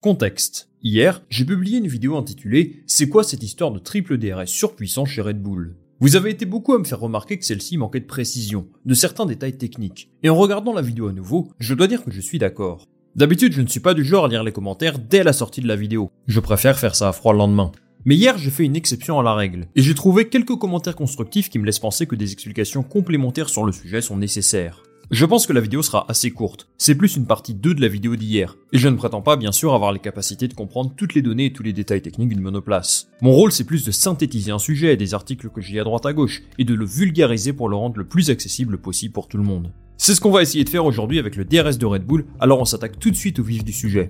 Contexte. Hier, j'ai publié une vidéo intitulée C'est quoi cette histoire de triple DRS surpuissant chez Red Bull? Vous avez été beaucoup à me faire remarquer que celle-ci manquait de précision, de certains détails techniques. Et en regardant la vidéo à nouveau, je dois dire que je suis d'accord. D'habitude, je ne suis pas du genre à lire les commentaires dès la sortie de la vidéo. Je préfère faire ça à froid le lendemain. Mais hier, j'ai fait une exception à la règle, et j'ai trouvé quelques commentaires constructifs qui me laissent penser que des explications complémentaires sur le sujet sont nécessaires. Je pense que la vidéo sera assez courte, c'est plus une partie 2 de la vidéo d'hier, et je ne prétends pas bien sûr avoir les capacités de comprendre toutes les données et tous les détails techniques d'une monoplace. Mon rôle c'est plus de synthétiser un sujet, des articles que j'ai à droite à gauche, et de le vulgariser pour le rendre le plus accessible possible pour tout le monde. C'est ce qu'on va essayer de faire aujourd'hui avec le DRS de Red Bull, alors on s'attaque tout de suite au vif du sujet.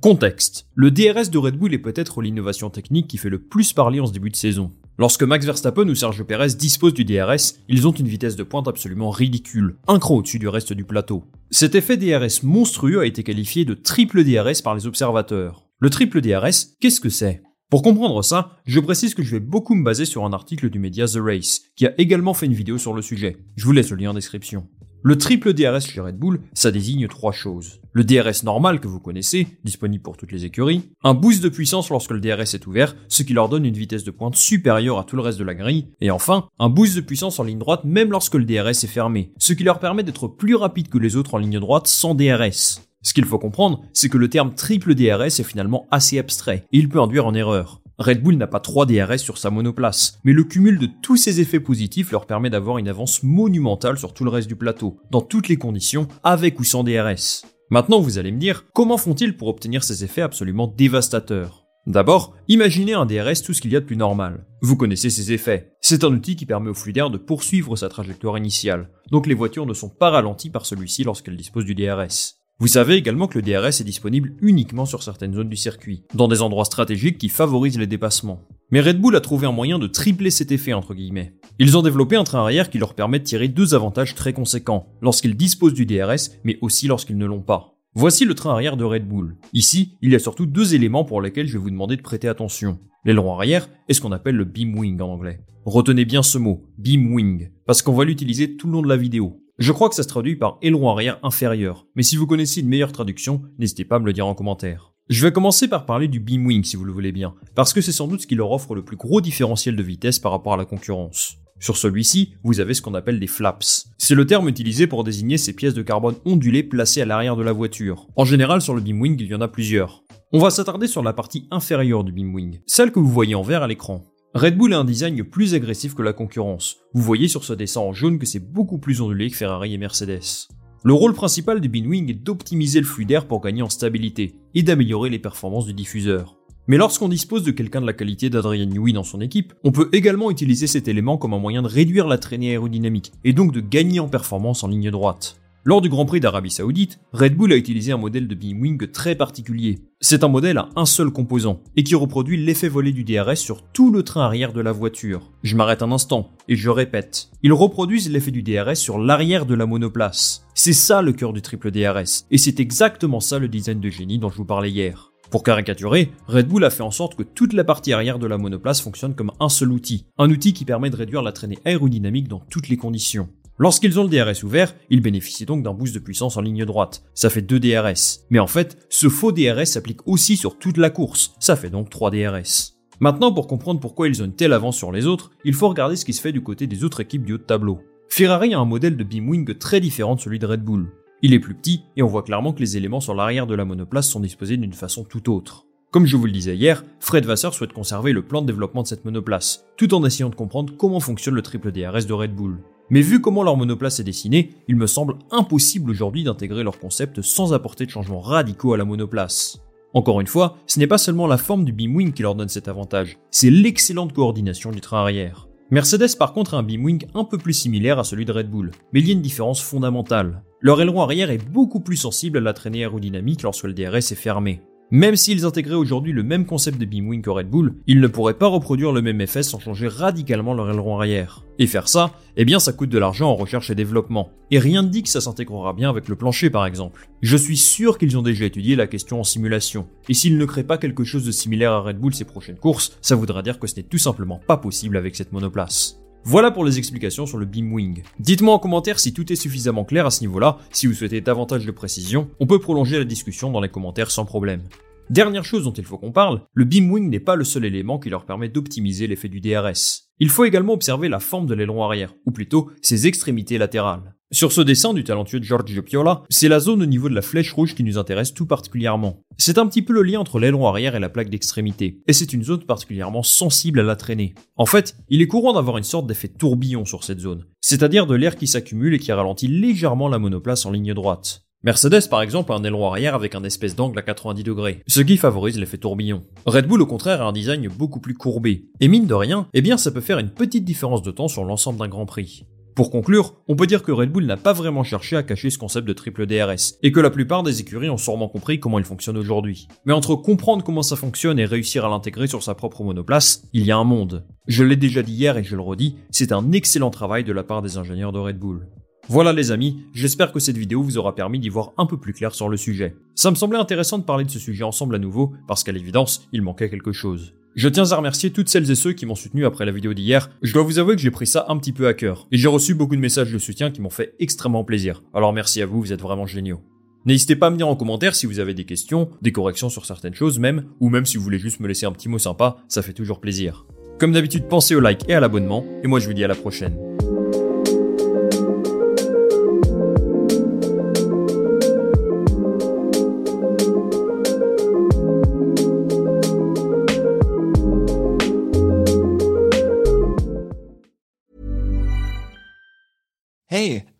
Contexte. Le DRS de Red Bull est peut-être l'innovation technique qui fait le plus parler en ce début de saison. Lorsque Max Verstappen ou Sergio Perez disposent du DRS, ils ont une vitesse de pointe absolument ridicule, un cran au-dessus du reste du plateau. Cet effet DRS monstrueux a été qualifié de triple DRS par les observateurs. Le triple DRS, qu'est-ce que c'est? Pour comprendre ça, je précise que je vais beaucoup me baser sur un article du média The Race, qui a également fait une vidéo sur le sujet. Je vous laisse le lien en description. Le triple DRS chez Red Bull, ça désigne trois choses. Le DRS normal que vous connaissez, disponible pour toutes les écuries, un boost de puissance lorsque le DRS est ouvert, ce qui leur donne une vitesse de pointe supérieure à tout le reste de la grille, et enfin, un boost de puissance en ligne droite même lorsque le DRS est fermé, ce qui leur permet d'être plus rapide que les autres en ligne droite sans DRS. Ce qu'il faut comprendre, c'est que le terme triple DRS est finalement assez abstrait, et il peut induire en erreur. Red Bull n'a pas 3 DRS sur sa monoplace, mais le cumul de tous ces effets positifs leur permet d'avoir une avance monumentale sur tout le reste du plateau, dans toutes les conditions, avec ou sans DRS. Maintenant, vous allez me dire, comment font-ils pour obtenir ces effets absolument dévastateurs? D'abord, imaginez un DRS tout ce qu'il y a de plus normal. Vous connaissez ces effets. C'est un outil qui permet au flux d'air de poursuivre sa trajectoire initiale, donc les voitures ne sont pas ralenties par celui-ci lorsqu'elles disposent du DRS. Vous savez également que le DRS est disponible uniquement sur certaines zones du circuit, dans des endroits stratégiques qui favorisent les dépassements. Mais Red Bull a trouvé un moyen de tripler cet effet entre guillemets. Ils ont développé un train arrière qui leur permet de tirer deux avantages très conséquents, lorsqu'ils disposent du DRS, mais aussi lorsqu'ils ne l'ont pas. Voici le train arrière de Red Bull. Ici, il y a surtout deux éléments pour lesquels je vais vous demander de prêter attention. L'aileron arrière est ce qu'on appelle le beam wing en anglais. Retenez bien ce mot, beam wing, parce qu'on va l'utiliser tout le long de la vidéo. Je crois que ça se traduit par aileron arrière inférieur, mais si vous connaissez une meilleure traduction, n'hésitez pas à me le dire en commentaire. Je vais commencer par parler du beam wing si vous le voulez bien, parce que c'est sans doute ce qui leur offre le plus gros différentiel de vitesse par rapport à la concurrence. Sur celui-ci, vous avez ce qu'on appelle des flaps. C'est le terme utilisé pour désigner ces pièces de carbone ondulées placées à l'arrière de la voiture. En général, sur le beam wing, il y en a plusieurs. On va s'attarder sur la partie inférieure du beam wing, celle que vous voyez en vert à l'écran. Red Bull a un design plus agressif que la concurrence. Vous voyez sur ce dessin en jaune que c'est beaucoup plus ondulé que Ferrari et Mercedes. Le rôle principal du Binwing est d'optimiser le flux d'air pour gagner en stabilité et d'améliorer les performances du diffuseur. Mais lorsqu'on dispose de quelqu'un de la qualité d'Adrian Newey dans son équipe, on peut également utiliser cet élément comme un moyen de réduire la traînée aérodynamique et donc de gagner en performance en ligne droite. Lors du Grand Prix d'Arabie Saoudite, Red Bull a utilisé un modèle de beamwing très particulier. C'est un modèle à un seul composant et qui reproduit l'effet volé du DRS sur tout le train arrière de la voiture. Je m'arrête un instant et je répète. Ils reproduisent l'effet du DRS sur l'arrière de la monoplace. C'est ça le cœur du triple DRS et c'est exactement ça le design de génie dont je vous parlais hier. Pour caricaturer, Red Bull a fait en sorte que toute la partie arrière de la monoplace fonctionne comme un seul outil, un outil qui permet de réduire la traînée aérodynamique dans toutes les conditions. Lorsqu'ils ont le DRS ouvert, ils bénéficient donc d'un boost de puissance en ligne droite. Ça fait 2 DRS. Mais en fait, ce faux DRS s'applique aussi sur toute la course. Ça fait donc 3 DRS. Maintenant, pour comprendre pourquoi ils ont une telle avance sur les autres, il faut regarder ce qui se fait du côté des autres équipes du haut de tableau. Ferrari a un modèle de beamwing très différent de celui de Red Bull. Il est plus petit et on voit clairement que les éléments sur l'arrière de la monoplace sont disposés d'une façon tout autre. Comme je vous le disais hier, Fred Vasseur souhaite conserver le plan de développement de cette monoplace, tout en essayant de comprendre comment fonctionne le triple DRS de Red Bull. Mais vu comment leur monoplace est dessinée, il me semble impossible aujourd'hui d'intégrer leur concept sans apporter de changements radicaux à la monoplace. Encore une fois, ce n'est pas seulement la forme du beamwing qui leur donne cet avantage, c'est l'excellente coordination du train arrière. Mercedes par contre a un beamwing un peu plus similaire à celui de Red Bull, mais il y a une différence fondamentale. Leur aileron arrière est beaucoup plus sensible à la traînée aérodynamique lorsque le DRS est fermé. Même s'ils intégraient aujourd'hui le même concept de beamwing que Red Bull, ils ne pourraient pas reproduire le même effet sans changer radicalement leur aileron arrière. Et faire ça, eh bien ça coûte de l'argent en recherche et développement. Et rien ne dit que ça s'intégrera bien avec le plancher par exemple. Je suis sûr qu'ils ont déjà étudié la question en simulation. Et s'ils ne créent pas quelque chose de similaire à Red Bull ces prochaines courses, ça voudra dire que ce n'est tout simplement pas possible avec cette monoplace. Voilà pour les explications sur le Beamwing. Dites-moi en commentaire si tout est suffisamment clair à ce niveau-là, si vous souhaitez davantage de précision, on peut prolonger la discussion dans les commentaires sans problème. Dernière chose dont il faut qu'on parle, le Beamwing n'est pas le seul élément qui leur permet d'optimiser l'effet du DRS. Il faut également observer la forme de l'aileron arrière, ou plutôt ses extrémités latérales. Sur ce dessin du talentueux Giorgio Piola, c'est la zone au niveau de la flèche rouge qui nous intéresse tout particulièrement. C'est un petit peu le lien entre l'aileron arrière et la plaque d'extrémité, et c'est une zone particulièrement sensible à la traînée. En fait, il est courant d'avoir une sorte d'effet tourbillon sur cette zone, c'est-à-dire de l'air qui s'accumule et qui ralentit légèrement la monoplace en ligne droite. Mercedes par exemple a un aileron arrière avec un espèce d'angle à 90 degrés, ce qui favorise l'effet tourbillon. Red Bull au contraire a un design beaucoup plus courbé, et mine de rien, eh bien ça peut faire une petite différence de temps sur l'ensemble d'un Grand Prix. Pour conclure, on peut dire que Red Bull n'a pas vraiment cherché à cacher ce concept de triple DRS, et que la plupart des écuries ont sûrement compris comment il fonctionne aujourd'hui. Mais entre comprendre comment ça fonctionne et réussir à l'intégrer sur sa propre monoplace, il y a un monde. Je l'ai déjà dit hier et je le redis, c'est un excellent travail de la part des ingénieurs de Red Bull. Voilà les amis, j'espère que cette vidéo vous aura permis d'y voir un peu plus clair sur le sujet. Ça me semblait intéressant de parler de ce sujet ensemble à nouveau, parce qu'à l'évidence, il manquait quelque chose. Je tiens à remercier toutes celles et ceux qui m'ont soutenu après la vidéo d'hier. Je dois vous avouer que j'ai pris ça un petit peu à cœur. Et j'ai reçu beaucoup de messages de soutien qui m'ont fait extrêmement plaisir. Alors merci à vous, vous êtes vraiment géniaux. N'hésitez pas à me dire en commentaire si vous avez des questions, des corrections sur certaines choses même, ou même si vous voulez juste me laisser un petit mot sympa, ça fait toujours plaisir. Comme d'habitude, pensez au like et à l'abonnement, et moi je vous dis à la prochaine.